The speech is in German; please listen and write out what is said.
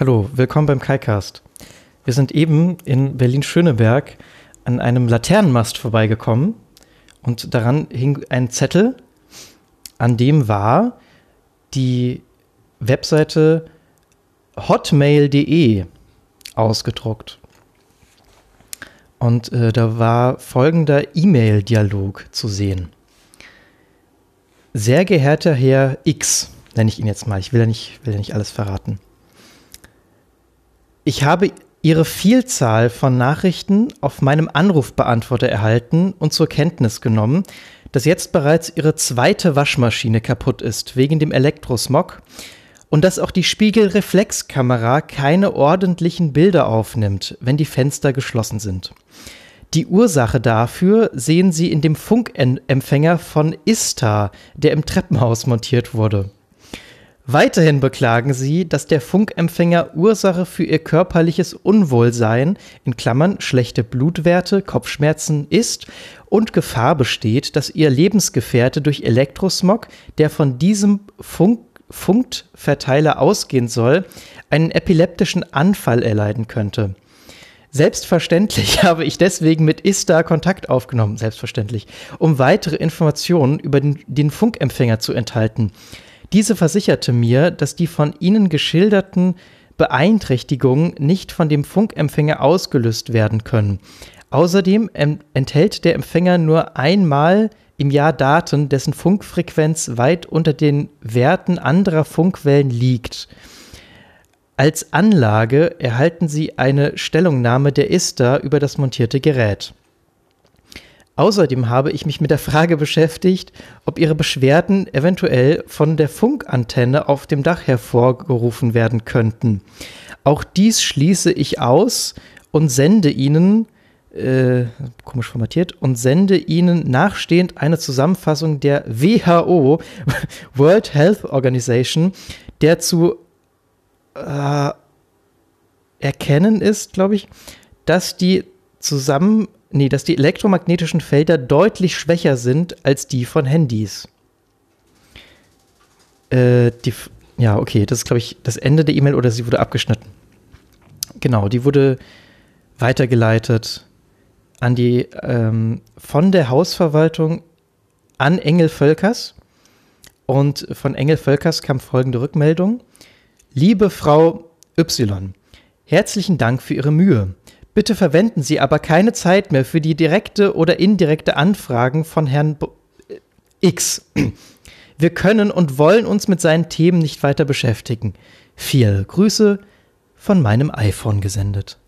Hallo, willkommen beim KaiCast. Wir sind eben in Berlin-Schöneberg an einem Laternenmast vorbeigekommen und daran hing ein Zettel, an dem war die Webseite hotmail.de ausgedruckt. Und äh, da war folgender E-Mail-Dialog zu sehen. Sehr geehrter Herr X, nenne ich ihn jetzt mal, ich will ja nicht, will ja nicht alles verraten. Ich habe Ihre Vielzahl von Nachrichten auf meinem Anrufbeantworter erhalten und zur Kenntnis genommen, dass jetzt bereits Ihre zweite Waschmaschine kaputt ist wegen dem Elektrosmog und dass auch die Spiegelreflexkamera keine ordentlichen Bilder aufnimmt, wenn die Fenster geschlossen sind. Die Ursache dafür sehen Sie in dem Funkempfänger von Ista, der im Treppenhaus montiert wurde. Weiterhin beklagen sie, dass der Funkempfänger Ursache für ihr körperliches Unwohlsein in Klammern schlechte Blutwerte, Kopfschmerzen ist und Gefahr besteht, dass ihr Lebensgefährte durch Elektrosmog, der von diesem Funk Funktverteiler ausgehen soll, einen epileptischen Anfall erleiden könnte. Selbstverständlich habe ich deswegen mit ISTA Kontakt aufgenommen, selbstverständlich, um weitere Informationen über den, den Funkempfänger zu enthalten. Diese versicherte mir, dass die von ihnen geschilderten Beeinträchtigungen nicht von dem Funkempfänger ausgelöst werden können. Außerdem enthält der Empfänger nur einmal im Jahr Daten, dessen Funkfrequenz weit unter den Werten anderer Funkwellen liegt. Als Anlage erhalten Sie eine Stellungnahme der ISTA über das montierte Gerät. Außerdem habe ich mich mit der Frage beschäftigt, ob Ihre Beschwerden eventuell von der Funkantenne auf dem Dach hervorgerufen werden könnten. Auch dies schließe ich aus und sende Ihnen, äh, komisch formatiert, und sende Ihnen nachstehend eine Zusammenfassung der WHO, World Health Organization, der zu äh, erkennen ist, glaube ich, dass die zusammen nee, dass die elektromagnetischen Felder deutlich schwächer sind als die von Handys. Äh, die, ja, okay, das ist, glaube ich, das Ende der E-Mail oder sie wurde abgeschnitten. Genau, die wurde weitergeleitet an die, ähm, von der Hausverwaltung an Engel Völkers. Und von Engel Völkers kam folgende Rückmeldung. Liebe Frau Y, herzlichen Dank für Ihre Mühe. Bitte verwenden Sie aber keine Zeit mehr für die direkte oder indirekte Anfragen von Herrn B äh, X. Wir können und wollen uns mit seinen Themen nicht weiter beschäftigen. Viele Grüße von meinem iPhone gesendet.